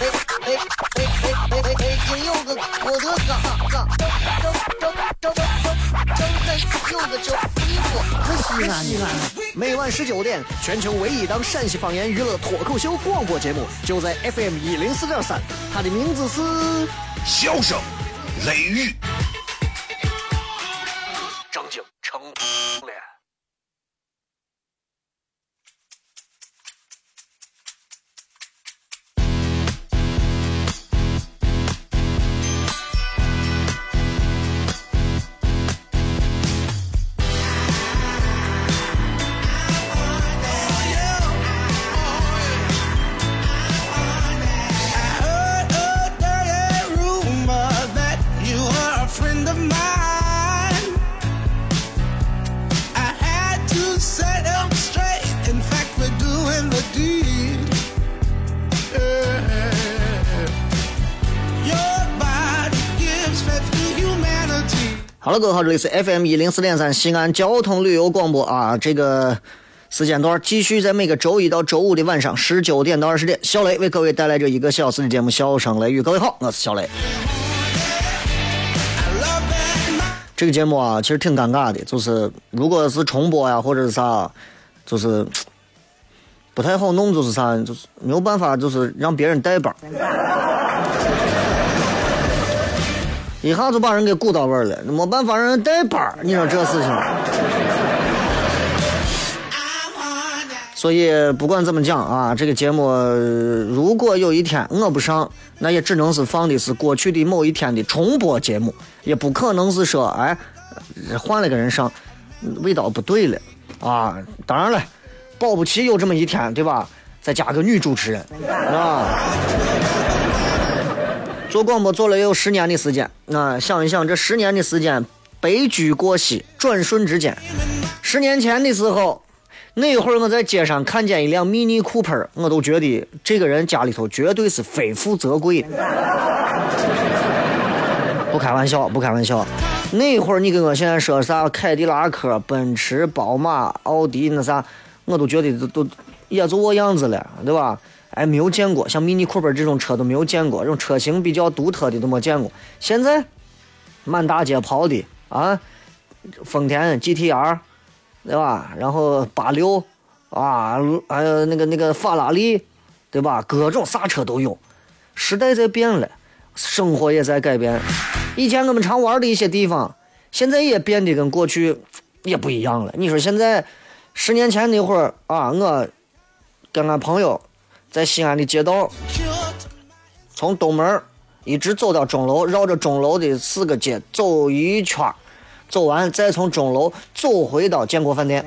哎哎哎哎！北京有个我的嘎嘎，张张张张张张有个叫地方，西安西安。每晚十九点，全球唯一档陕西方言娱乐脱口秀广播节目，就在 FM 一零四点三，它的名字是《笑声雷雨》。好了，各位好，这里是 FM 一零四点三西安交通旅游广播啊，这个时间段继续在每个周一到周五的晚上十九点到二十点，小雷为各位带来这一个小时的节目《笑声雷雨》。各位好，我是小雷。这个节目啊，其实挺尴尬的，就是如果是重播呀，或者是啥，就是不太好弄，就是啥，就是没有办法，就是让别人代班。一下就把人给鼓到位了，没办法让人带班儿你说这事情。所以不管怎么讲啊，这个节目如果有一天我不上，那也只能是放的是过去的某一天的重播节目，也不可能是说哎换了个人上，味道不对了啊。当然了，保不齐有这么一天，对吧？再加个女主持人，啊。做广播做了有十年的时间，啊，想一想这十年的时间，白驹过隙，转瞬之间。十年前的时候，那会儿我在街上看见一辆 Mini Cooper，我都觉得这个人家里头绝对是非富则贵。不开玩笑，不开玩笑。那会儿你跟我现在说啥凯迪拉克、奔驰、宝马、奥迪那啥，我都觉得都都也就我样子了，对吧？哎，没有见过像 Mini Cooper 这种车都没有见过，这种车型比较独特的都没见过。现在满大街跑的啊，丰田 GTR，对吧？然后八六啊，还有那个那个法拉利，对吧？各种啥车都有。时代在变了，生活也在改变。以前我们常玩的一些地方，现在也变得跟过去也不一样了。你说现在十年前那会儿啊，我跟俺朋友。在西安的街道，从东门一直走到钟楼，绕着钟楼的四个街走一圈，走完再从钟楼走回到建国饭店。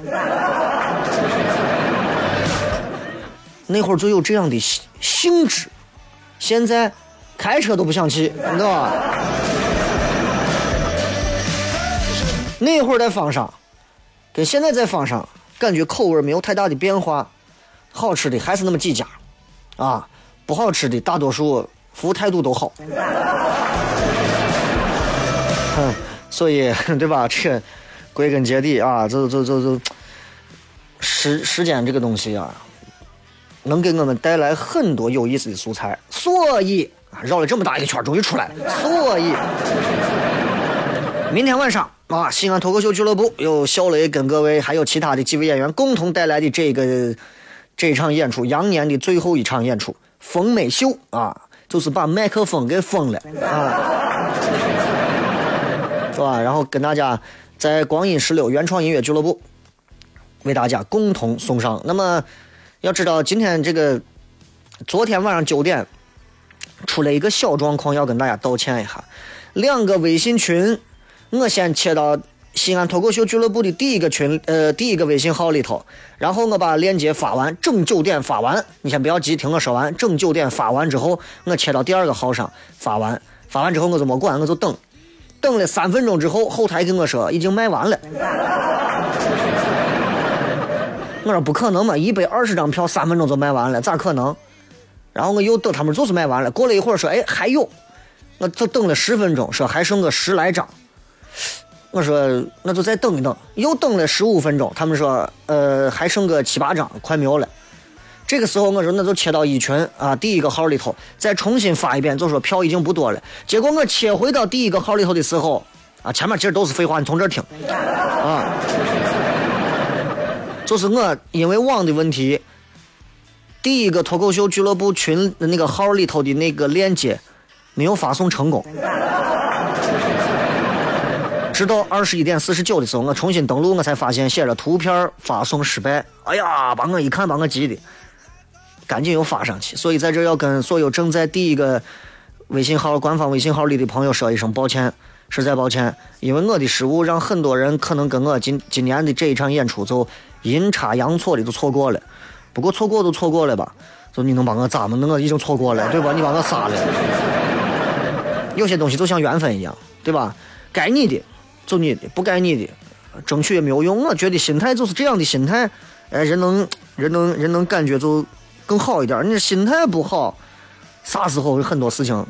那会儿就有这样的兴致，现在开车都不想去，你知道吧？那会儿在方上，跟现在在方上，感觉口味没有太大的变化，好吃的还是那么几家。啊，不好吃的大多数服务态度都好，哼，所以对吧？这归根结底啊，这这这这时时间这个东西啊，能给我们带来很多有意思的素材。所以啊绕了这么大一个圈，终于出来了。所以明天晚上啊，西安脱口秀俱乐部有小雷跟各位还有其他的几位演员共同带来的这个。这场演出，羊年的最后一场演出，封美秀啊，就是把麦克风给封了啊，是吧？然后跟大家在光阴十六原创音乐俱乐部为大家共同送上。那么要知道，今天这个昨天晚上九点出了一个小状况，要跟大家道歉一下。两个微信群，我先切到。西安脱口秀俱乐部的第一个群，呃，第一个微信号里头，然后我把链接发完，整九点发完，你先不要急，听我说完。整九点发完之后，我切到第二个号上发完，发完之后我就没管，我就等，等了三分钟之后，后台跟我说已经卖完了。我说不可能嘛，一百二十张票三分钟就卖完了，咋可能？然后我又等他们就是卖完了，过了一会儿说，哎还有，我就等了十分钟，说还剩个十来张。我说那就再等一等，又等了十五分钟，他们说呃还剩个七八张，快没有了。这个时候我说那就切到一群啊第一个号里头，再重新发一遍，就说票已经不多了。结果我切回到第一个号里头的时候，啊前面其实都是废话，你从这儿听啊。就是我因为网的问题，第一个脱口秀俱乐部群的那个号里头的那个链接没有发送成功。直到二十一点四十九的时候，我重新登录，我才发现写着图片发送失败。哎呀，把我一看把我急的，赶紧又发上去。所以在这要跟所有正在第一个微信号官方微信号里的朋友说一声抱歉。实在抱歉，因为我的失误，让很多人可能跟我今今年的这一场演出就阴差阳错的就错过了。不过错过都错过了吧，就你能把我咋么？那我已经错过了，对吧？你把我杀了。有些东西就像缘分一样，对吧？该你的就你的，不该你的争取也没有用。我觉得心态就是这样的心态，哎，人能人能人能感觉就更好一点。你心态不好，啥时候很多事情。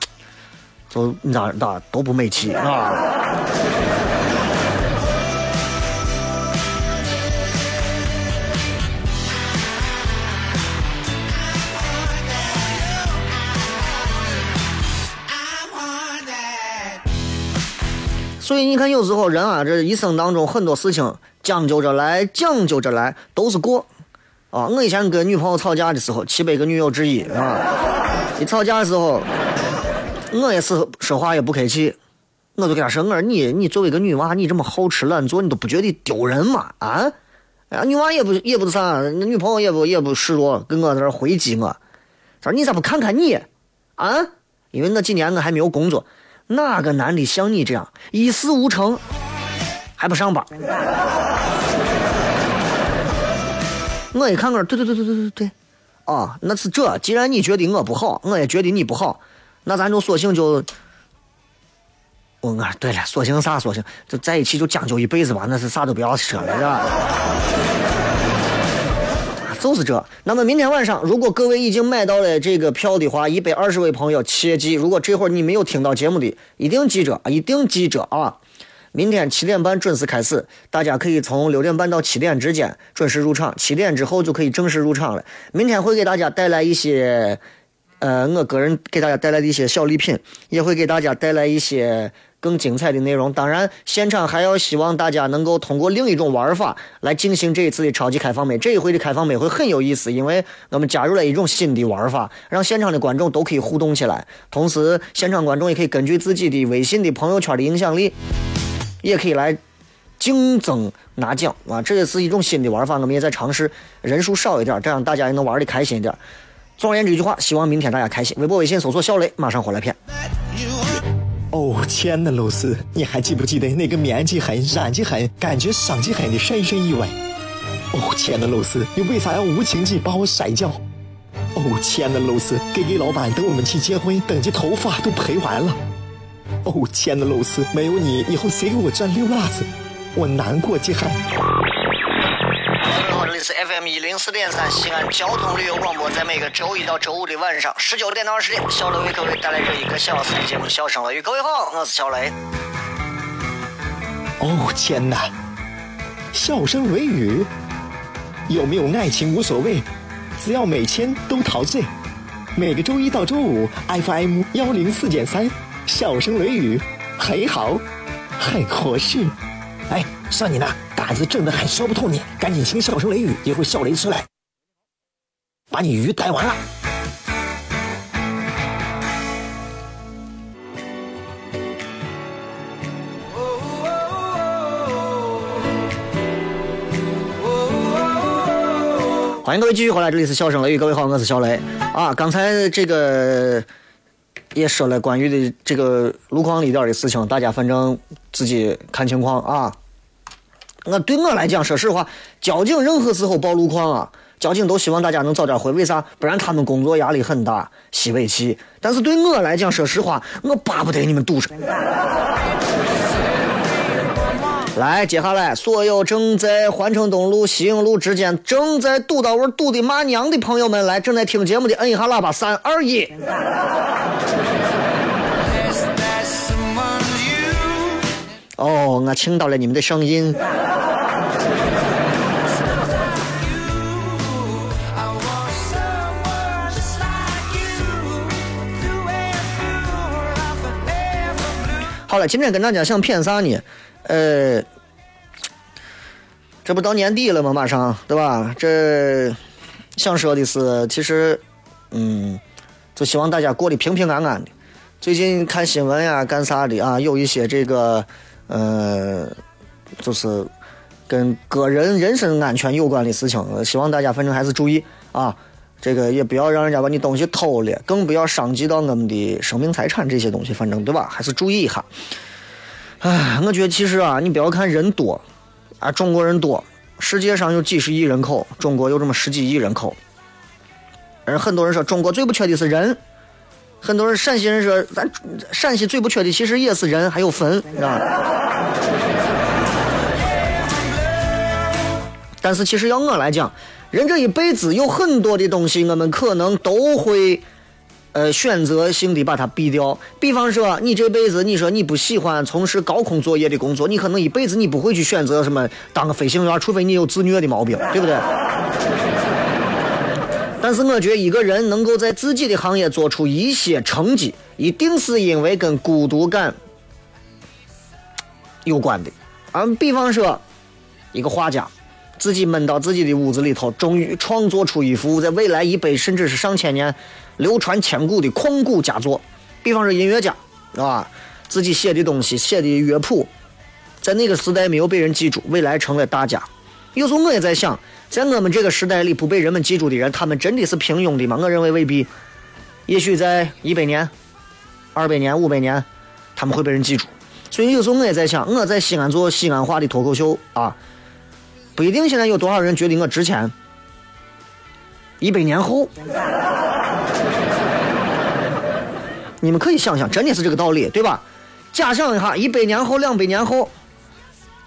就你咋咋都不美气啊！所以你看，有时候人啊，这一生当中很多事情讲究着来，讲究着来，都是过啊！我以前跟女朋友吵架的时候，七百个女友之一啊！一吵架的时候。我也是说话也不客气，我就跟她说：“我说你你作为一个女娃，你这么好吃懒做，你都不觉得丢人吗？啊？哎呀，女娃也不也不是啥，女朋友也不也不示弱，跟我在这回击我。说你咋不看看你？啊？因为那几年我还没有工作，哪个男的像你这样一事无成还不上班？我一看我说对对对对对对对，啊，那是这。既然你觉得我不好，我也觉得你不好。”那咱就索性就，我我对了，索性啥索性就在一起就将就一辈子吧，那是啥都不要说了，是吧？就是这。那么明天晚上，如果各位已经买到了这个票的话，一百二十位朋友切记，如果这会儿你没有听到节目的，一定记着啊，一定记着啊！明天七点半准时开始，大家可以从六点半到七点之间准时入场，七点之后就可以正式入场了。明天会给大家带来一些。呃，我个人给大家带来的一些小礼品，也会给大家带来一些更精彩的内容。当然，现场还要希望大家能够通过另一种玩法来进行这一次的超级开放美。这一回的开放美会很有意思，因为我们加入了一种新的玩法，让现场的观众都可以互动起来。同时，现场观众也可以根据自己的微信的朋友圈的影响力，也可以来竞争拿奖啊！这也是一种新的玩法，我们也在尝试，人数少一点，这样大家也能玩的开心一点。总而言之一句话，希望明天大家开心。微博、微信搜索“小雷”，马上回来片。哦，亲爱的露丝，你还记不记得那个面积狠、染技狠、感觉伤及狠的深深意外？哦，亲爱的露丝，你为啥要无情地把我甩掉？哦，亲爱的露丝，给给老板等我们去结婚，等级头发都赔完了。哦，亲爱的露丝，没有你，以后谁给我赚溜辣子？我难过极了。这是 FM 一零四点三西安交通旅游广播，在每个周一到周五的晚上十九点到二十点，小雷为各位带来这一个小时的节目《笑声雷雨》。各位好，我是小雷。哦天哪！笑声雷雨，有没有爱情无所谓，只要每天都陶醉。每个周一到周五，FM 幺零四点三，笑声雷雨，很好，很合适。哎，算你呢。胆子正的很，说不透你，赶紧请笑声雷雨，一会儿笑雷出来，把你鱼逮完了。欢迎各位继续回来，这里是笑声雷雨，各位好，我是小雷啊。刚才这个也说了关于的这个路况里边的事情，大家反正自己看情况啊。我对我来讲，说实话，交警任何时候报路况啊，交警都希望大家能早点回。为啥？不然他们工作压力很大，吸尾气。但是对我来讲，说实话，我巴不得你们堵上。来，接下来所有正在环城东路、西营路之间正在堵到位堵的骂娘的朋友们，来，正在听节目的，摁一下喇叭，三二一。哦，我听到了你们的声音。好了，今天跟大家想谝啥呢？呃，这不到年底了吗？马上，对吧？这想说的是，其实，嗯，就希望大家过得平平安安的。最近看新闻呀，干啥的啊？有一些这个。呃，就是跟个人人身安全有关的事情，希望大家反正还是注意啊。这个也不要让人家把你东西偷了，更不要伤及到我们的生命财产这些东西，反正对吧？还是注意一下。唉，我觉得其实啊，你不要看人多啊，中国人多，世界上有几十亿人口，中国有这么十几亿人口。人很多人说中国最不缺的是人。很多人陕西人说，咱陕西最不缺的其实也是人，还有坟，知道但是其实要我来讲，人这一辈子有很多的东西，我们可能都会，呃，选择性的把它避掉。比方说，你这辈子你说你不喜欢从事高空作业的工作，你可能一辈子你不会去选择什么当个飞行员，除非你有自虐的毛病，对不对？但是我觉得一个人能够在自己的行业做出一些成绩，一定是因为跟孤独感有关的。啊，比方说，一个画家，自己闷到自己的屋子里头，终于创作出一幅在未来一百甚至是上千年流传千古的旷古佳作。比方说音乐家，啊，自己写的东西、写的乐谱，在那个时代没有被人记住，未来成了大家。有时候我也在想。在我们这个时代里，不被人们记住的人，他们真的是平庸的吗？我认为未必。也许在一百年、二百年、五百年，他们会被人记住。所以有时候我也在想，我在西安做西安话的脱口秀啊，不一定现在有多少人觉得我值钱。一百年后，你们可以想想，真的是这个道理，对吧？假想一下，一百年后、两百年后，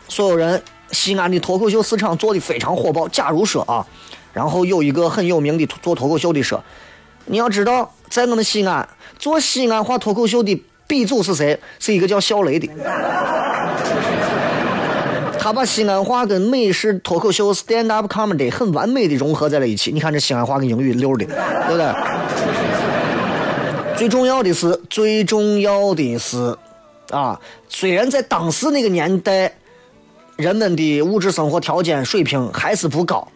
所有人。西安的脱口秀市场做的非常火爆。假如说啊，然后有一个很有名的做脱口秀的说，你要知道，在我们西安做西安话脱口秀的鼻祖是谁？是一个叫小雷的。他把西安话跟美式脱口秀 stand up comedy 很完美的融合在了一起。你看这西安话跟英语溜的，对不对？最重要的是，最重要的是，啊，虽然在当时那个年代。人们的物质生活条件水平还是不高，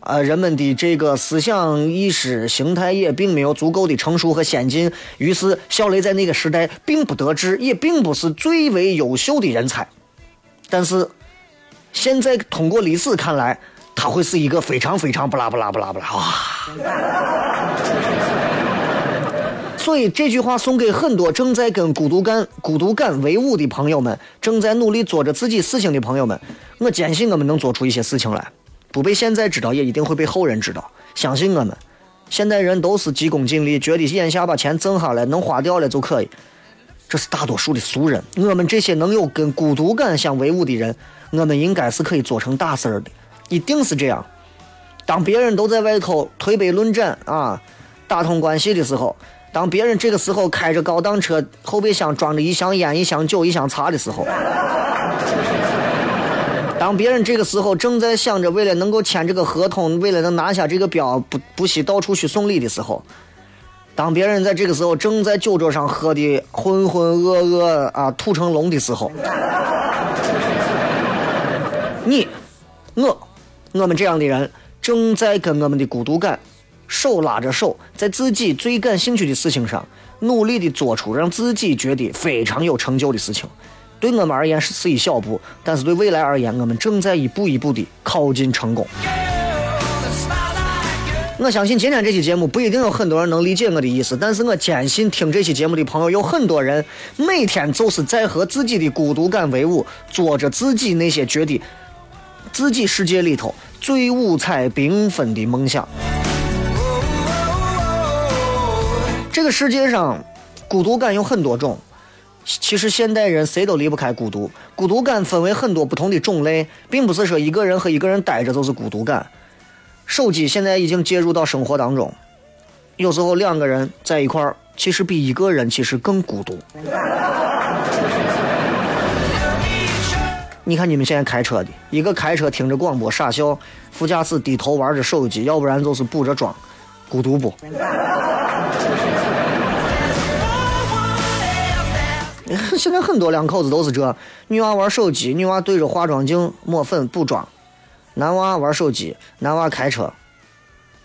呃，人们的这个思想意识形态也并没有足够的成熟和先进。于是，小雷在那个时代并不得志，也并不是最为优秀的人才。但是，现在通过历史看来，他会是一个非常非常不拉不拉不拉不拉哇。所以这句话送给很多正在跟孤独感、孤独感为伍的朋友们，正在努力做着自己事情的朋友们。我坚信我们能做出一些事情来，不被现在知道，也一定会被后人知道。相信我们，现代人都是急功近利，觉得眼下把钱挣下来能花掉了就可以。这是大多数的俗人。我们这些能有跟孤独感相为伍的人，我们应该是可以做成大事儿的，一定是这样。当别人都在外头推杯论盏啊，打通关系的时候。当别人这个时候开着高档车，后备箱装着一箱烟、一箱酒、一箱茶的时候；当别人这个时候正在想着为了能够签这个合同，为了能拿下这个标，不不惜到处去送礼的时候；当别人在这个时候正在酒桌上喝的浑浑噩噩啊，吐成龙的时候，你、我、我们这样的人正在跟我们的孤独感。手拉着手，在自己最感兴趣的事情上，努力的做出让自己觉得非常有成就的事情。对我们而言是是一小步，但是对未来而言，我们正在一步一步的靠近成功。我相信今天这期节目不一定有很多人能理解我的意思，但是我坚信听这期节目的朋友有很多人每天就是在和自己的孤独感为伍，做着自己那些觉得自己世界里头最五彩缤纷的梦想。这个世界上，孤独感有很多种，其实现代人谁都离不开孤独，孤独感分为很多不同的种类，并不是说一个人和一个人待着就是孤独感。手机现在已经介入到生活当中，有时候两个人在一块儿，其实比一个人其实更孤独。你看你们现在开车的，一个开车听着广播傻笑，副驾驶低头玩着手机，要不然就是补着妆，孤独不？现在很多两口子都是这，女娃玩手机，女娃对着化妆镜抹粉补妆，男娃玩手机，男娃开车。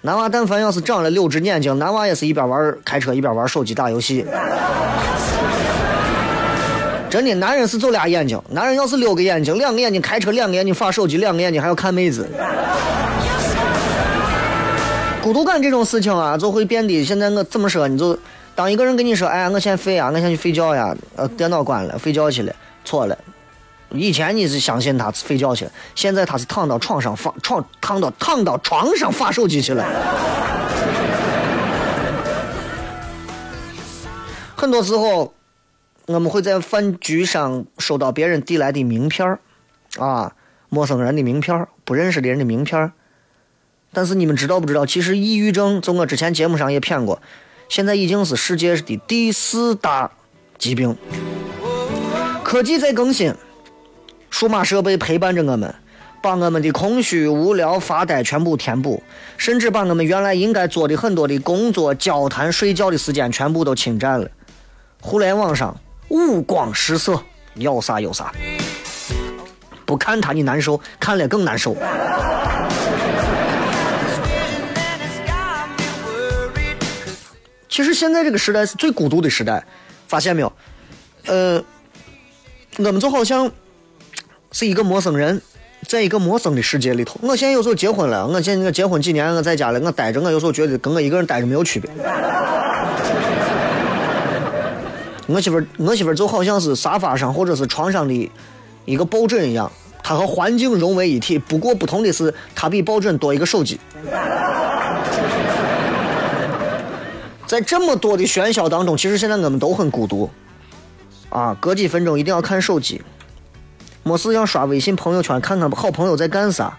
男娃但凡要是长了六只眼睛，男娃也是一边玩开车一边玩手机打游戏。真的，男人是走俩眼睛，男人要是六个眼睛，两个眼睛开车，两个眼睛发手机，两个眼睛还要看妹子。孤独感这种事情啊，就会变得现在我怎么说？你就。当一个人跟你说：“哎呀，我先睡啊，我先去睡觉呀。”呃，电脑关了，睡觉去了。错了，以前你是相信他睡觉去，现在他是躺到床上发床，躺到躺到床上发手机去了。很多时候，我们会在饭局上收到别人递来的名片啊，陌生人的名片不认识的人的名片但是你们知道不知道？其实抑郁症，从我之前节目上也骗过。现在已经是世界的第四大疾病。科技在更新，数码设备陪伴着我们，把我们的空虚、无聊、发呆全部填补，甚至把我们原来应该做的很多的工作、交谈、睡觉的时间全部都侵占了。互联网上五光十色，要啥有啥，不看他你难受，看了更难受。其实现在这个时代是最孤独的时代，发现没有？呃，我们就好像是一个陌生人，在一个陌生的世界里头。我现在有时候结婚了，我现在我结婚几年，我在家里我待着，我有时候觉得跟我一个人待着没有区别。我媳妇儿我媳妇儿就好像是沙发上或者是床上的一个抱枕一样，她和环境融为一体。不过不同的是，她比抱枕多一个手机。在这么多的喧嚣当中，其实现在我们都很孤独，啊，隔几分钟一定要看手机，没事要刷微信朋友圈看看好朋友在干啥，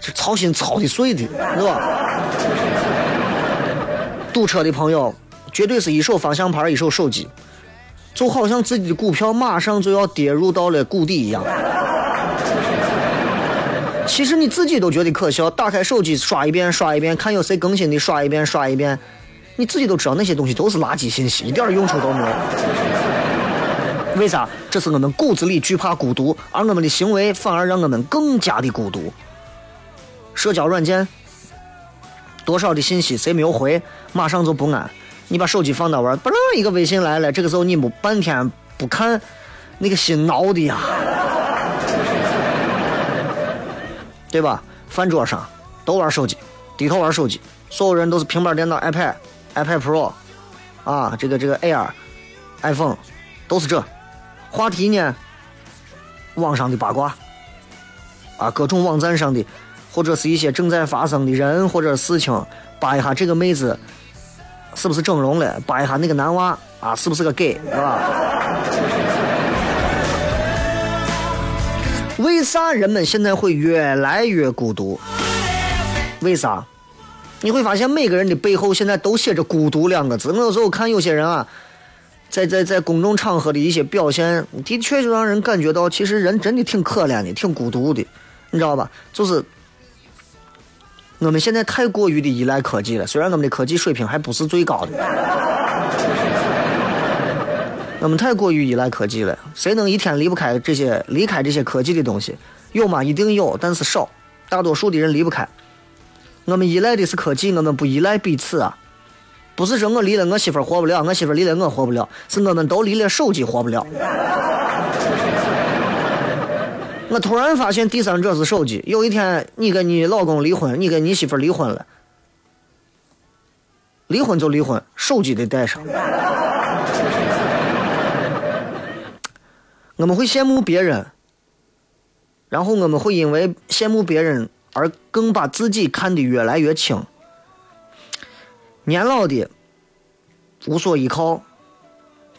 这操心操的碎的，是吧？堵车的朋友绝对是一手方向盘一手手机，就好像自己的股票马上就要跌入到了谷底一样。其实你自己都觉得可笑，打开手机刷一遍刷一遍，看有谁更新的刷一遍刷一遍。你自己都知道那些东西都是垃圾信息，一点用处都没有。为啥？这是我们骨子里惧怕孤独，而我们的行为反而让我们更加的孤独。社交软件多少的信息谁没有回，马上就不安。你把手机放那玩，不楞一个微信来了，这个时候你不半天不看，那个心挠的呀，对吧？饭桌上都玩手机，低头玩手机，所有人都是平板电脑、iPad。iPad Pro，啊，这个这个 Air，iPhone，都是这。话题呢，网上的八卦，啊，各种网站上的，或者是一些正在发生的人或者事情，扒一下这个妹子是不是整容了，扒一下那个男娃啊是不是个 gay，是吧？为啥人们现在会越来越孤独？为啥？你会发现每个人的背后现在都写着“孤独”两个字。我有时候看有些人啊，在在在公众场合的一些表现，的确就让人感觉到，其实人真的挺可怜的，挺孤独的，你知道吧？就是我们现在太过于的依赖科技了，虽然我们的科技水平还不是最高的，我们太过于依赖科技了。谁能一天离不开这些、离开这些科技的东西？有吗？一定有，但是少。大多数的人离不开。我们依赖的是科技，我们不依赖彼此啊！不是说我离了我媳妇活不了，我媳妇离了我活不了，是我们都离了手机活不了。我突然发现第三者是手机。有一天你跟你老公离婚，你跟你媳妇离婚了，离婚就离婚，手机得带上。我们会羡慕别人，然后我们会因为羡慕别人。而更把自己看得越来越轻，年老的无所依靠，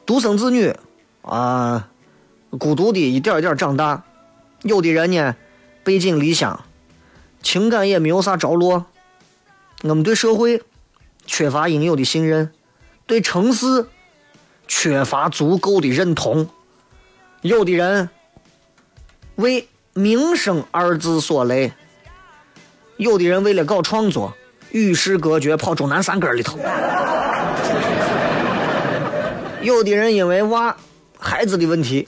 独生子女啊，孤独的一点一点长大；有的人呢，背井离乡，情感也没有啥着落。我们对社会缺乏应有的信任，对城市缺乏足够的认同。有的人为名声二字所累，有的人为了搞创作与世隔绝，跑终南山根里头。有的人因为娃孩子的问题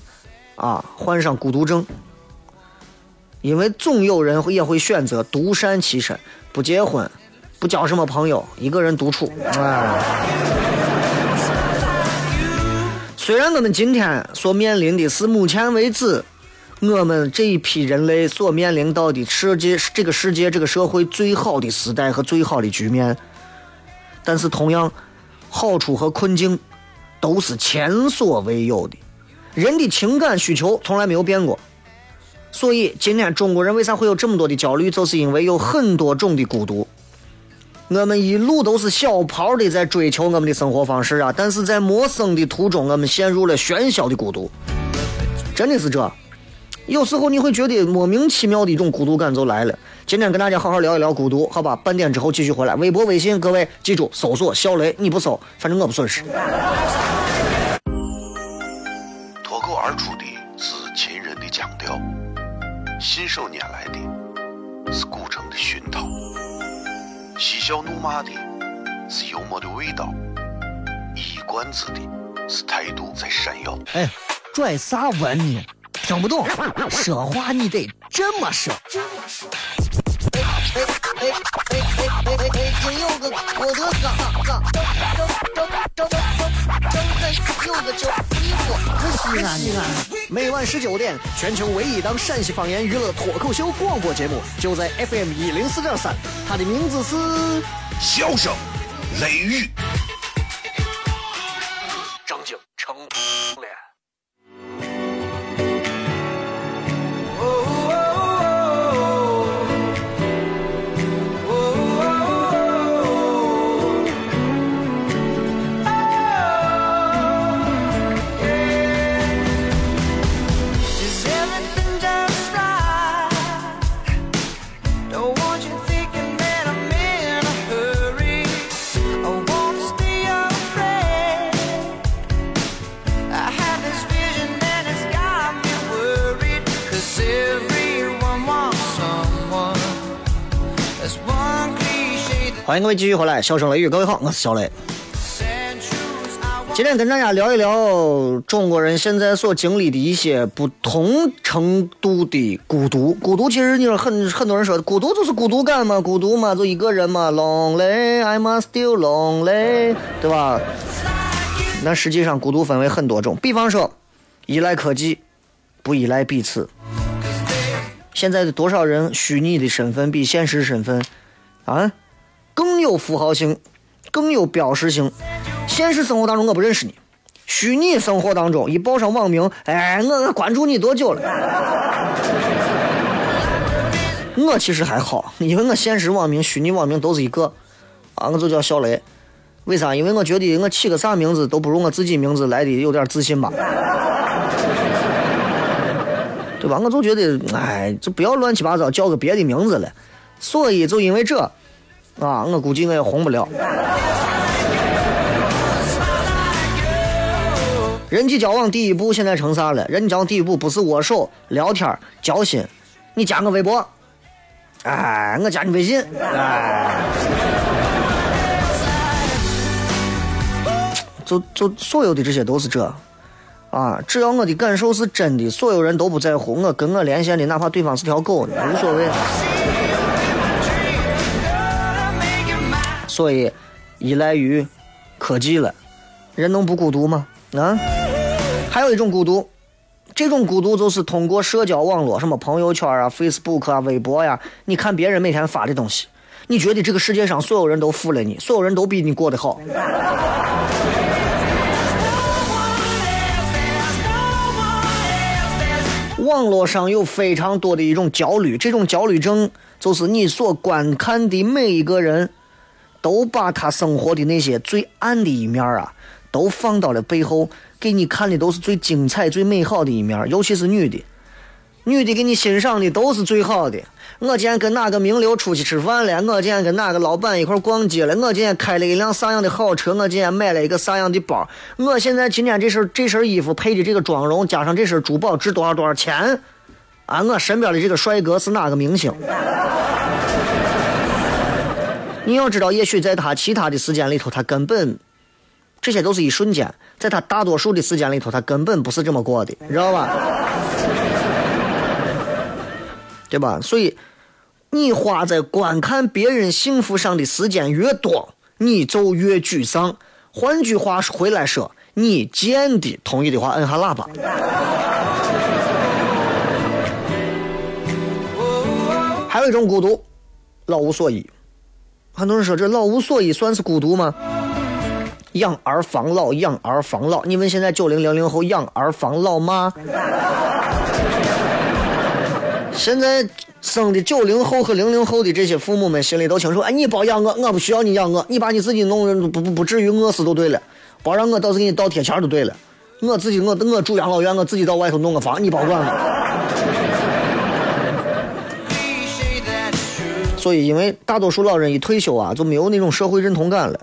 啊，患上孤独症。因为总有人也会选择独善其身，不结婚，不交什么朋友，一个人独处。哎，虽然我们今天所面临的是目前为止我们这一批人类所面临到的世界、这个世界、这个社会最好的时代和最好的局面，但是同样，好处和困境都是前所未有的。人的情感需求从来没有变过。所以，今天中国人为啥会有这么多的焦虑？就是因为有很多种的孤独。我们一路都是小跑的在追求我们的生活方式啊，但是在陌生的途中，我们陷入了喧嚣的孤独。真的是这，有时候你会觉得莫名其妙的一种孤独感就来了。今天跟大家好好聊一聊孤独，好吧？半点之后继续回来。微博、微信，各位记住搜索“小雷”，你不搜，反正我不损失。信手拈来的是古城的熏陶，嬉笑怒骂的是幽默的味道，一冠子的是态度在闪耀。哎，拽啥文呢？听不懂，说话你得这么说。哎哎哎哎哎哎哎！真有个我的嘎嘎，张张张张张张有个叫衣服，可西安西安。每晚十九点，全球唯一档陕西方言娱乐脱口秀广播节目，就在 FM 一零四点三，它的名字是《笑声雷雨》。欢迎各位继续回来，笑声雷雨，各位好，我是小雷。今天跟大家聊一聊中国人现在所经历的一些不同程度的孤独。孤独其实你说很很多人说，孤独就是孤独感嘛，孤独嘛就一个人嘛，lonely，I'm still lonely，对吧？那实际上孤独分为很多种，比方说依赖科技，不依赖彼此。现在的多少人虚拟的身份比现实身份啊？更有符号性，更有标识性。现实生活当中我不认识你，虚拟生活当中一报上网名，哎，我我关注你多久了？我其实还好，因为我现实网名、虚拟网名都是一个，啊，我就叫小雷。为啥？因为我觉得我起个啥名字都不如我自己名字来的有点自信吧，对吧？我就觉得，哎，就不要乱七八糟叫个别的名字了。所以就因为这。啊，我估计我也红不了。人际交往第一步现在成啥了？人际交往第一步不是握手、聊天、交心，你加我微博，哎，我加你微信，哎，就就所有的这些都是这，啊，只要我的感受是真的，所有人都不在乎我跟我连线的，哪怕对方是条狗，无所谓。所以，依赖于科技了，人能不孤独吗？啊，还有一种孤独，这种孤独就是通过社交网络，什么朋友圈啊、Facebook 啊、微博呀，你看别人每天发的东西，你觉得这个世界上所有人都服了你，所有人都比你过得好。网络上有非常多的一种焦虑，这种焦虑症就是你所观看的每一个人。都把他生活的那些最暗的一面啊，都放到了背后，给你看的都是最精彩、最美好的一面，尤其是女的，女的给你欣赏的都是最好的。我今天跟哪个名流出去吃饭了？我今天跟哪个老板一块逛街了？我今天开了一辆啥样的好车？我今天买了一个啥样的包？我现在今天这身这身衣服配的这个妆容，加上这身珠宝，值多少多少钱？啊，我身边的这个帅哥是哪个明星？你要知道，也许在他其他的时间里头，他根本这些都是一瞬间；在他大多数的时间里头，他根本不是这么过的，知道吧？对吧？所以。你花在观看别人幸福上的时间越多，你就越沮丧。换句话回来说，你见的同意的话，摁下喇叭。还有一种孤独，老无所依。很多人说这老无所依算是孤独吗？养儿防老，养儿防老。你问现在九零零零后养儿防老吗？现在。生的九零后和零零后的这些父母们心里都清楚，哎，你包养我，我不需要你养我，你把你自己弄不不不至于饿死就对了，包让我倒是给你倒贴钱就对了，我自己我我住养老院，我自己到外头弄个房，你保管我。所以，因为大多数老人一退休啊，就没有那种社会认同感了，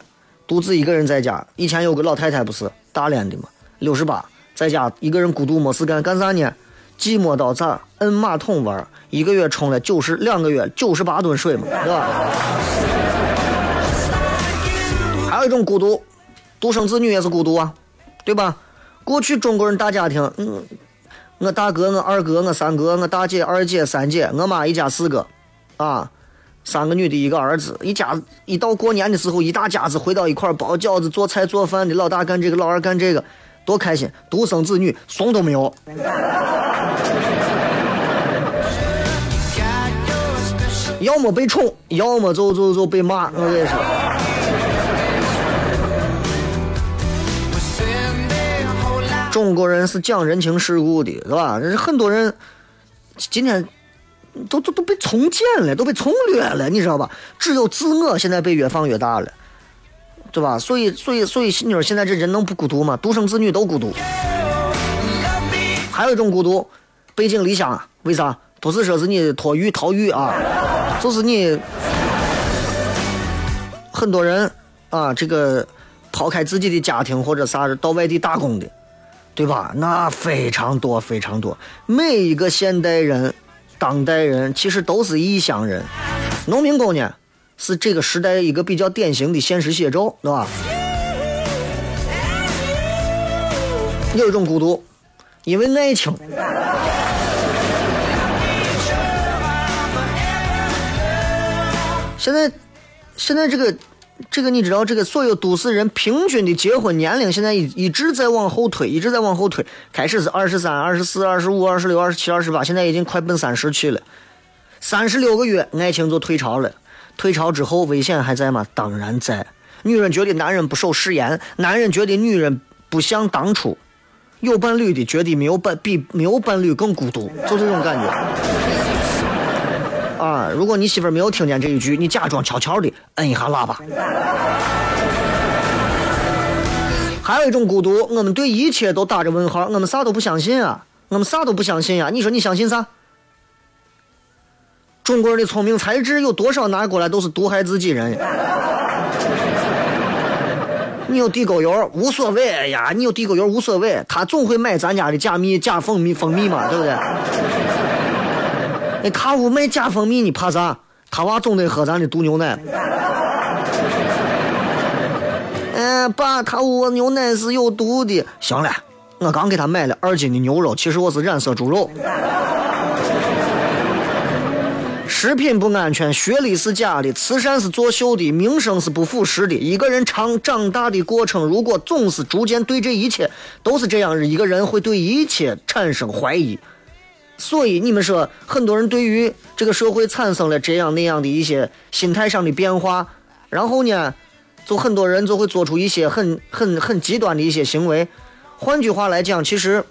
独自一个人在家。以前有个老太太不是大连的嘛，六十八，在家一个人孤独没事干，干啥呢？寂寞到咋？摁马桶玩，一个月冲了九十两个月九十八吨水嘛，对吧？还有一种孤独，独生子女也是孤独啊，对吧？过去中国人大家庭，嗯，我大哥、我二哥、我三哥、我大姐、二姐、三姐，我妈一家四个，啊，三个女的，一个儿子，一家一到过年的时候，一大家子回到一块包饺子、做菜、做饭的，老大干这个，老二干这个。多开心！独生子女，怂都没有。要么被宠，要么就就就被骂。我跟你说，中国人是讲人情世故的，是吧？这是很多人今天都都都被从简了，都被从略了，你知道吧？只有自我现在被越放越大了。对吧？所以，所以，所以，你说现在这人能不孤独吗？独生子女都孤独。还有一种孤独，背井离乡。为啥？不是说是你脱狱逃狱啊，就是你很多人啊，这个抛开自己的家庭或者啥，到外地打工的，对吧？那非常多，非常多。每一个现代人、当代人，其实都是异乡人。农民工呢？是这个时代一个比较典型的现实写照，对吧？有一种孤独，因为爱情。现在，现在这个，这个你知道，这个所有都市人平均的结婚年龄现在一一直在往后推，一直在往后推。开始是二十三、二十四、二十五、二十六、二十七、二十八，现在已经快奔三十去了。三十六个月，爱情就退潮了。退潮之后，危险还在吗？当然在。女人觉得男人不守誓言，男人觉得女人不像当初有伴侣的，觉得没有伴比没有伴侣更孤独，就这种感觉。啊！如果你媳妇没有听见这一句，你假装悄悄的摁一下喇叭。还有一种孤独，我们对一切都打着问号，我们啥都不相信啊，我们啥都不相信呀。你说你相信啥？中国人的聪明才智有多少拿过来都是毒害自己人。你有地沟油无所谓呀，你有地沟油无所谓，他总会买咱家的假蜜、假蜂蜜、蜂蜜嘛，对不对？那他屋卖假蜂蜜，你怕啥？他娃总得喝咱的毒牛奶。嗯，爸，他屋牛奶是有毒的。行了，我刚给他买了二斤的牛肉，其实我是染色猪肉。食品不安全，学历是假的，慈善是作秀的，名声是不腐蚀的。一个人长长大的过程，如果总是逐渐对这一切都是这样，一个人会对一切产生怀疑。所以你们说，很多人对于这个社会产生了这样那样的一些心态上的变化，然后呢，就很多人就会做出一些很很很极端的一些行为。换句话来讲，其实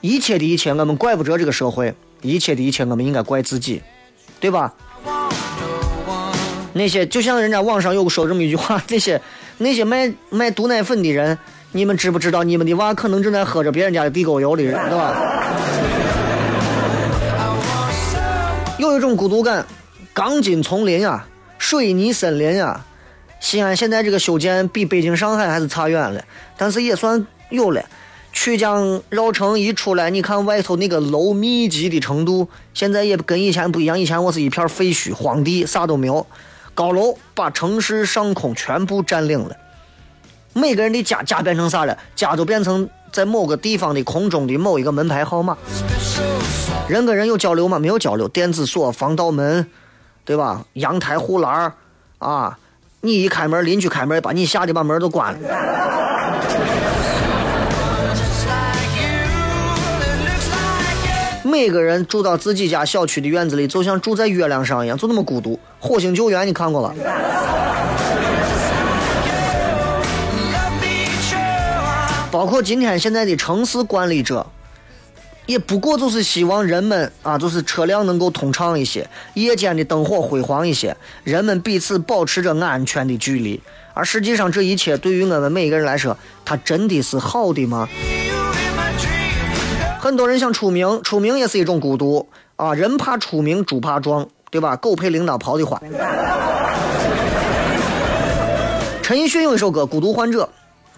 一切的一切，我们怪不着这个社会。一切的一切，我们应该怪自己，对吧？那些就像人家网上有说这么一句话，那些那些卖卖毒奶粉的人，你们知不知道你们的娃可能正在喝着别人家的地沟油的人，对吧？有一种孤独感，钢筋丛林啊，水泥森林啊。西安现在这个修建比北京、上海还是差远了，但是也算有了。曲江绕城一出来，你看外头那个楼密集的程度，现在也跟以前不一样。以前我是一片废墟、荒地，啥都没有，高楼把城市上空全部占领了。每个人的家家变成啥了？家都变成在某个地方的空中的某一个门牌号码。人跟人有交流吗？没有交流。电子锁、防盗门，对吧？阳台护栏啊，你一开门，邻居开门，把你吓得把门都关了。每个人住到自己家小区的院子里，就像住在月亮上一样，就那么孤独。火星救援你看过了？包括今天现在的城市管理者，也不过就是希望人们啊，就是车辆能够通畅一些，夜间的灯火辉煌一些，人们彼此保持着安全的距离。而实际上，这一切对于我们每一个人来说，它真的是好的吗？很多人想出名，出名也是一种孤独啊！人怕出名，猪怕壮，对吧？狗配铃铛跑得欢。陈奕迅有一首歌《孤独患者》，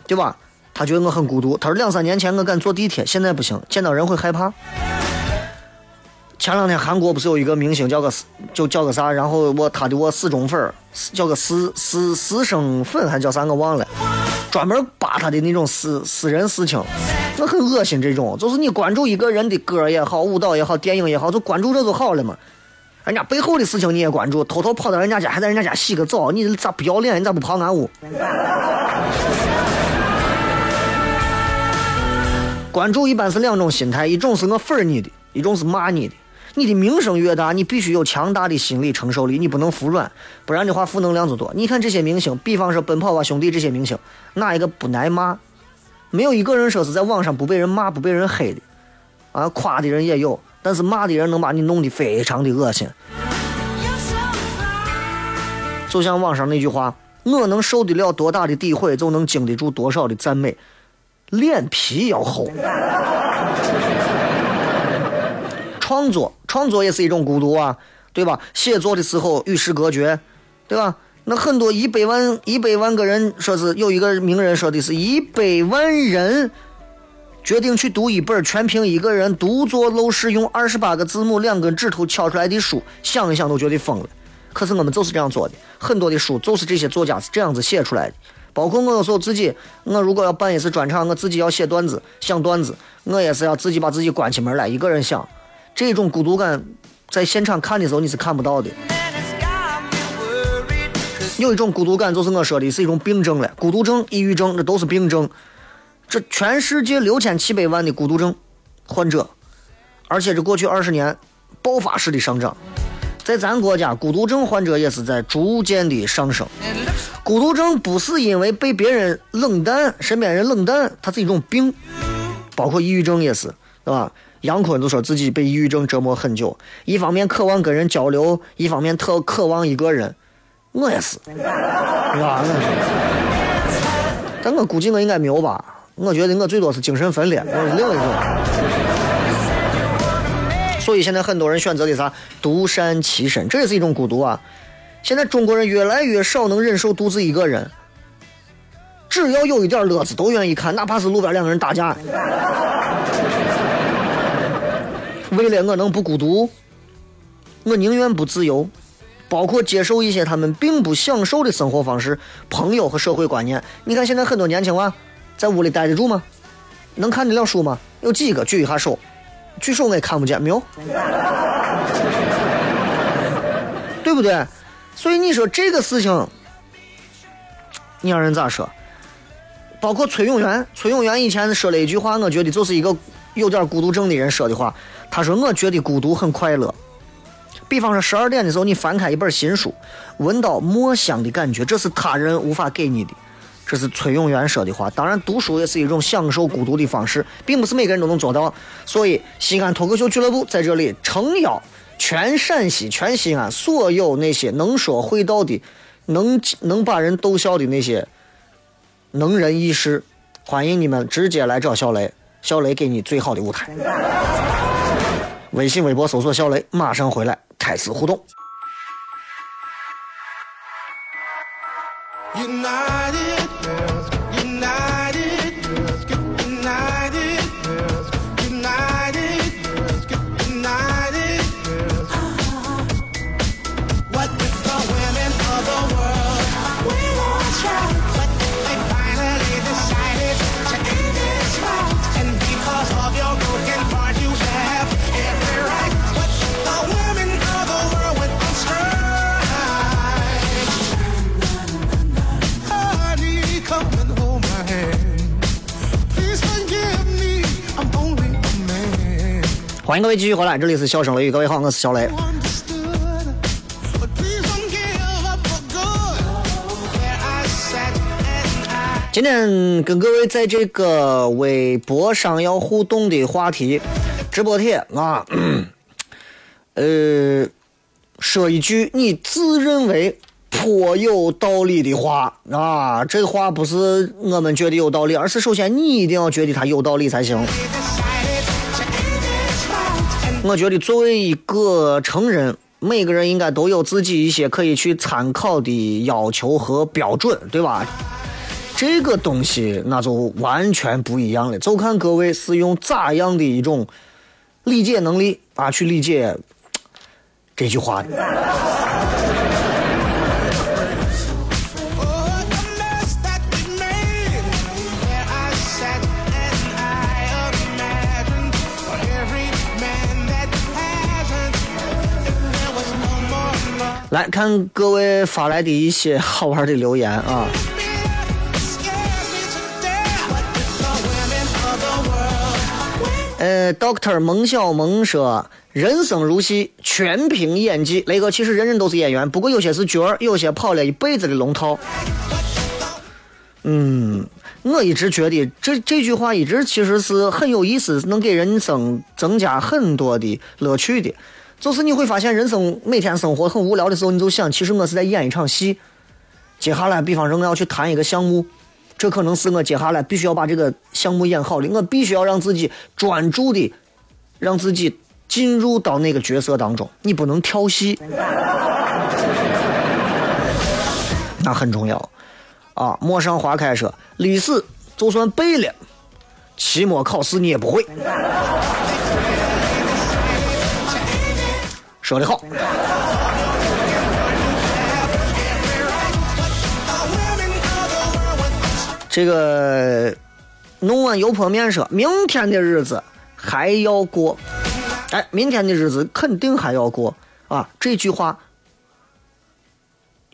对吧？他觉得我很孤独。他说两三年前我敢坐地铁，现在不行，见到人会害怕。前两天韩国不是有一个明星叫个就叫个啥？然后我他的我死忠粉叫个私私私生粉还叫啥？我忘了。专门扒他的那种私私人事情，我很恶心。这种就是你关注一个人的歌也好，舞蹈也好，电影也好，就关注这就好了嘛。人家背后的事情你也关注，偷偷跑到人家家，还在人家家洗个澡，你咋不要脸？你咋不跑俺屋？关注一般是两种心态，一种是我粉你的，一种是骂你的。你的名声越大，你必须有强大的心理承受力，你不能服软，不然的话负能量就多。你看这些明星，比方说《奔跑吧兄弟》这些明星，哪一个不挨骂？没有一个人说是在网上不被人骂、不被人黑的，啊，夸的人也有，但是骂的人能把你弄得非常的恶心。就像网上那句话：“我能受得了多大的诋毁，就能经得住多少的赞美。”脸皮要厚。创作，创作也是一种孤独啊，对吧？写作的时候与世隔绝，对吧？那很多一百万、一百万个人说是有一个名人说的是一百万人决定去读一本全凭一个人独坐陋室用二十八个字母、两根指头敲出来的书，想一想都觉得疯了。可是我们就是这样做的，很多的书就是这些作家是这样子写出来的。包括我有时候自己，我如果要办一次专场，我自己要写段子、想段子，我也是要自己把自己关起门来，一个人想。这种孤独感，在现场看的时候你是看不到的。有一种孤独感，就是我说的是一种病症了，孤独症、抑郁症，这都是病症。这全世界六千七百万的孤独症患者，而且这过去二十年爆发式的上涨，在咱国家，孤独症患者也是在逐渐的上升。孤独症不是因为被别人冷淡，身边人冷淡，它是一种病，包括抑郁症也是，对吧？杨坤就说自己被抑郁症折磨很久，一方面渴望跟人交流，一方面特渴望一个人。我也是，啊，但我估计我应该没有吧？我觉得我最多是精神分裂，我是另一种。所以现在很多人选择的啥？独善其身，这也是一种孤独啊。现在中国人越来越少能忍受独自一个人，只要有一点乐子都愿意看，哪怕是路边两个人打架。为了我能不孤独，我宁愿不自由，包括接受一些他们并不享受的生活方式、朋友和社会观念。你看现在很多年轻娃在屋里待得住吗？能看得了书吗？有几个举一下手？举手我也看不见，没有，对不对？所以你说这个事情，你让人咋说？包括崔永元，崔永元以前说了一句话，我觉得就是一个有点孤独症的人说的话。他说：“我觉得孤独很快乐。比方说，十二点的时候，你翻开一本新书，闻到墨香的感觉，这是他人无法给你的。”这是崔永元说的话。当然，读书也是一种享受孤独的方式，并不是每个人都能做到。所以，西安脱口秀俱乐部在这里诚邀全陕西、全西安所有那些能说会道的、能能把人逗笑的那些能人异士，欢迎你们直接来找小雷，小雷给你最好的舞台。微信、微博搜索“小雷”，马上回来开始互动。United 各位继续回来，这里是笑声雷雨，各位好，我是小雷。今天跟各位在这个微博上要互动的话题，直播帖啊，呃，说一句你自认为颇有道理的话啊，这话不是我们觉得有道理，而是首先你一定要觉得它有道理才行。我觉得作为一个成人，每个人应该都有自己一些可以去参考的要求和标准，对吧？这个东西那就完全不一样了，就看各位是用咋样的一种理解能力啊去理解这句话的。来看各位发来的一些好玩的留言啊。呃，Doctor 蒙小萌说：“人生如戏，全凭演技。雷哥，其实人人都是演员，不过有些是角儿，有些跑了一辈子的龙套。”嗯，我一直觉得这这句话一直其实是很有意思，能给人生增加很多的乐趣的。就是你会发现，人生每天生活很无聊的时候，你就想，其实我是在演一场戏。接下来，比方说我要去谈一个项目，这可能是我接下来必须要把这个项目演好的，我必须要让自己专注的，让自己进入到那个角色当中，你不能跳戏，那很重要啊。陌上花开说，历史就算背了，期末考试你也不会。说得好，这个弄碗油泼面说，明天的日子还要过，哎，明天的日子肯定还要过啊！这句话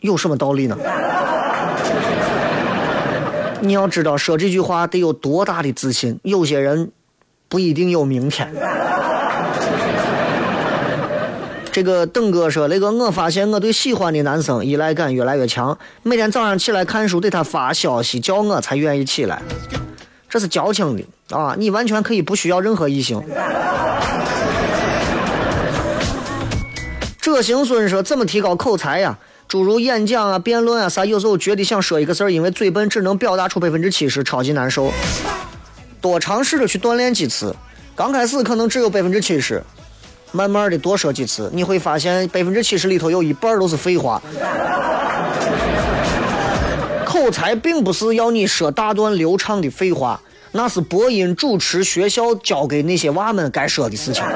有什么道理呢？你要知道，说这句话得有多大的自信。有些人不一定有明天。这个邓哥说：“那个，我发现我对喜欢的男生依赖感越来越强，每天早上起来看书，得他发消息叫我才愿意起来。这是矫情的啊！你完全可以不需要任何异性。”这行孙说：“怎么提高口才呀？诸如演讲啊、辩论啊啥，有时候觉得想说一个字儿，因为嘴笨只能表达出百分之七十，超级难受。多尝试着去锻炼几次，刚开始可能只有百分之七十。”慢慢的多说几次，你会发现百分之七十里头有一半都是废话。口才并不是要你说大段流畅的废话，那是播音主持学校教给那些娃们该说的事情。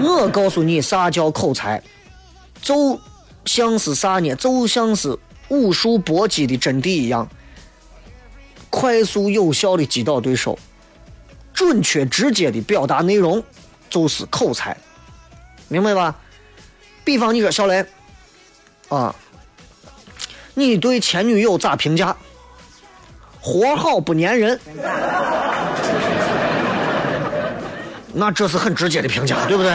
我告诉你啥叫口才，就像是啥呢？就像是武术搏击的真谛一样，快速有效的击倒对手，准确直接的表达内容。就是口才，明白吧？比方你说小雷，啊，你对前女友咋评价？活好不粘人，那这是很直接的评价，对不对？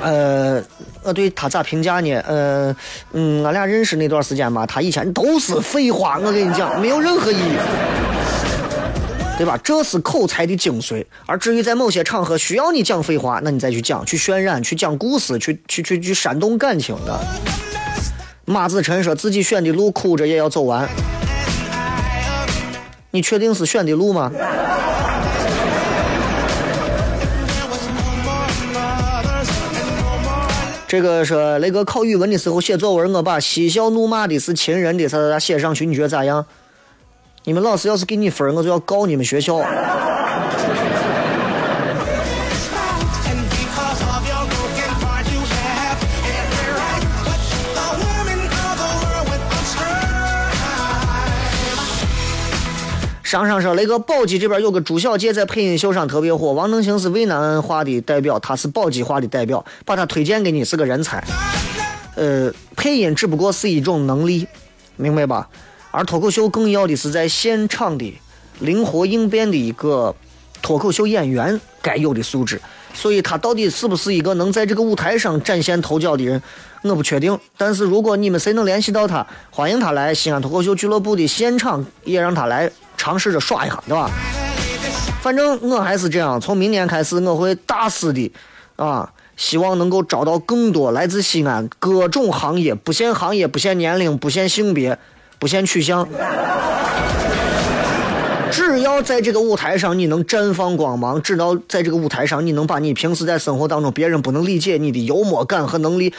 呃，我对他咋评价呢？呃，嗯，俺俩认识那段时间吧，他以前都是废话，我跟你讲，没有任何意义。对吧？这是口才的精髓。而至于在某些场合需要你讲废话，那你再去讲，去渲染，去讲故事，去去去去煽动感情的。马子辰说自己选的路，哭着也要走完。你确定是选的路吗？这个说那个考语文的时候写作文，我把嬉笑怒骂的是亲人的，啥啥啥写上去，你觉得咋样？你们老师要是给你分，我就要告你们学校。And because of your broken heart, you have every right. But the women of the world went on strike. 上上说那个宝鸡这边有个朱小姐在配音秀上特别火，王能行是渭南话的代表，她是宝鸡话的代表，把她推荐给你是个人才。呃，配音只不过是一种能力，明白吧？而脱口秀更要的是在现场的灵活应变的一个脱口秀演员该有的素质。所以他到底是不是一个能在这个舞台上展现头角的人，我不确定。但是如果你们谁能联系到他，欢迎他来西安脱口秀俱乐部的现场，也让他来尝试着耍一下，对吧？反正我还是这样，从明年开始，我会大肆的啊，希望能够招到更多来自西安各种行业，不限行业，不限年龄，不限性别，不限取向。只要在这个舞台上你能绽放光芒，只要在这个舞台上你能把你平时在生活当中别人不能理解你的幽默感和能力，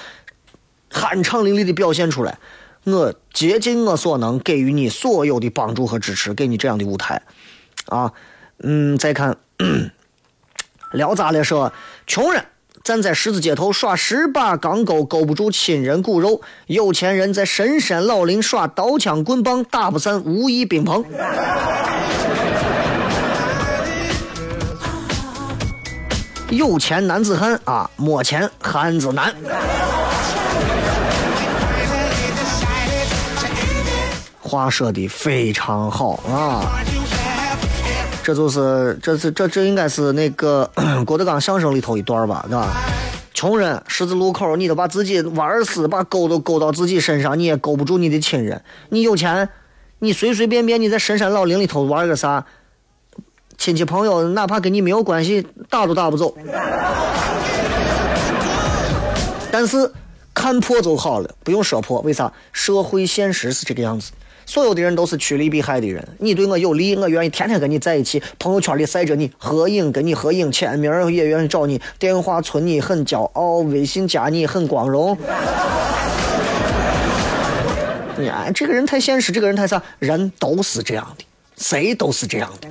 酣畅淋漓的表现出来，我竭尽我所能给予你所有的帮助和支持，给你这样的舞台，啊，嗯，再看 聊咋了说，穷人站在十字街头耍十把钢钩勾不住亲人骨肉，有钱人在深山老林耍刀枪棍棒打不散无义宾朋。有钱男子汉啊，没钱汉子难。话说的非常好啊，这就是这是这这应该是那个 郭德纲相声里头一段吧，对吧？穷人十字路口，你都把自己玩死，把钩都勾到自己身上，你也勾不住你的亲人。你有钱，你随随便便你在深山老林里头玩个啥，亲戚朋友哪怕跟你没有关系，打都打不走。但是看破就好了，不用说破。为啥？社会现实是这个样子。所有的人都是趋利避害的人，你对我有利，我愿意天天跟你在一起，朋友圈里晒着你，合影跟你合影，签名也愿意找你，电话存你很骄傲，微信加你很光荣。你，这个人太现实，这个人太啥？人都是这样的，谁都是这样的。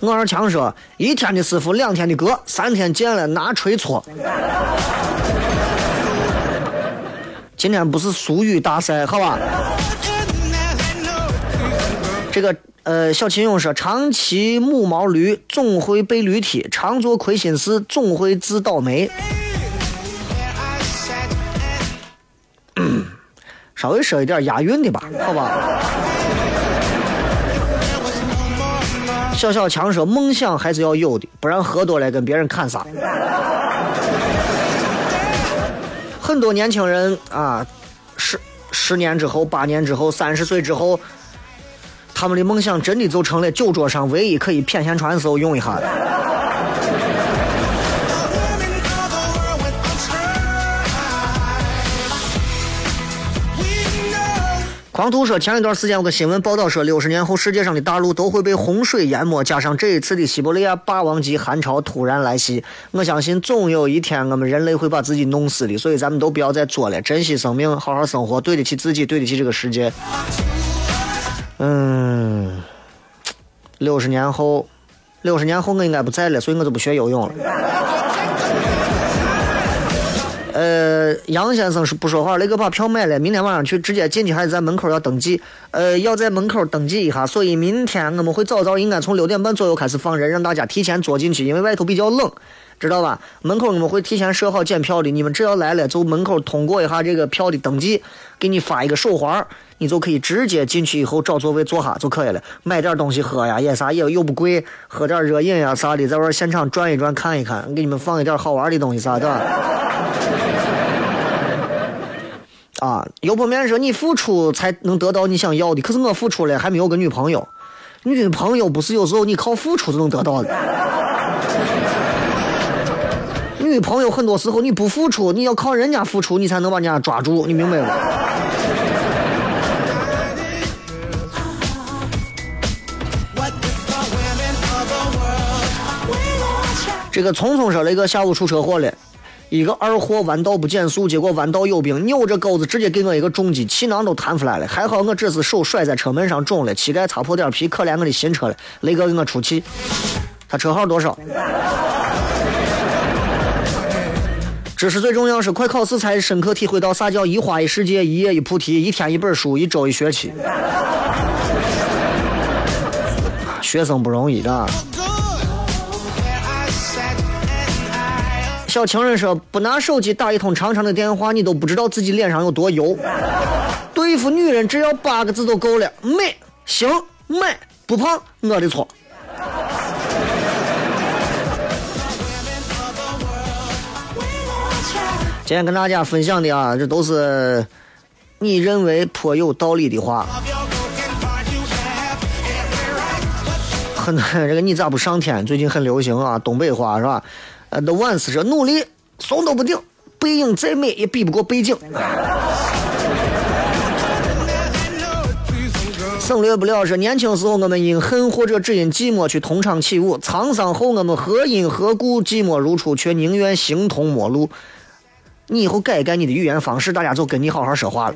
我二强说：“一天的师傅，两天的哥，三天见了拿锤搓。”今天不是俗语大赛，好吧？这个呃，小秦勇说：“常骑母毛驴，总会被驴踢；常做亏心事，总会自倒霉。”稍微说一点押韵的吧，好吧？小小强说：“梦想还是要有的，不然喝多了跟别人砍啥。”很多年轻人啊，十十年之后、八年之后、三十岁之后，他们的梦想真的就成了酒桌上唯一可以谝闲传时候用一下的。狂徒说，前一段时间有个新闻报道说，六十年后世界上的大陆都会被洪水淹没，加上这一次的西伯利亚霸王级寒潮突然来袭，我相信总有一天我们人类会把自己弄死的，所以咱们都不要再作了，珍惜生命，好好生活，对得起自己，对得起这个世界。嗯，六十年后，六十年后我应该不在了，所以我就不学游泳了。呃，杨先生是不说话，那个把票买了，明天晚上去直接进去，还是在门口要登记？呃，要在门口登记一下，所以明天我们会早早，应该从六点半左右开始放人，让大家提前坐进去，因为外头比较冷，知道吧？门口我们会提前设好检票的，你们只要来了，就门口通过一下这个票的登记，给你发一个手环，你就可以直接进去以后找座位坐下就可以了，买点东西喝呀，也啥也又不贵，喝点热饮呀啥的，在玩现场转一转看一看，给你们放一点好玩的东西啥的。啊，油泼面说你付出才能得到你想要的，可是我付出了还没有个女朋友，女朋友不是有时候你靠付出就能得到的，女朋友很多时候你不付出，你要靠人家付出，你才能把人家抓住，你明白吗？这个聪聪说了一个下午出车祸了，一个二货弯道不减速，结果弯道有病，扭着钩子直接给我一个重击，气囊都弹出来了。还好我只是手甩在车门上肿了，膝盖擦破点皮，可怜我的新车了。雷哥给我出气，他车号多少？知识最重要是快考试才深刻体会到啥叫一花一世界，一叶一菩提，一天一本书，一周一学期。学生不容易的。小情人说：“不拿手机打一通长长的电话，你都不知道自己脸上有多油。对付女人只要八个字都够了：美、行、美，不胖，我的错。”今天跟大家分享的啊，这都是你认为颇有道理的话。of your broken heart you have every right. 很这个你咋不上天？最近很流行啊，东北话是吧？呃，The Ones 说努力怂都不顶，背影再美也比不过背景。省略不了是年轻时候我们因恨或者只因寂寞去同场起舞，沧桑后我们何因何故寂寞如初，却宁愿形同陌路。你以后改改你的语言方式，大家就跟你好好说话了。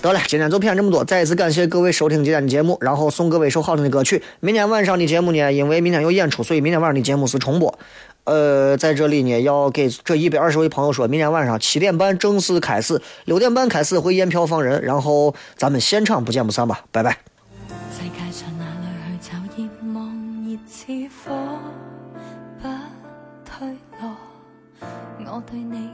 得了，今天就骗这么多。再一次感谢各位收听今天的节目，然后送各位一首好听的歌曲。明天晚上的节目呢，因为明天有演出，所以明天晚上的节目是重播。呃，在这里呢，要给这一百二十位朋友说，明天晚上七点半正式开始，六点半开始会验票放人，然后咱们现场不见不散吧，拜拜。世界上哪里去找熱望熱似火，不退落。我对你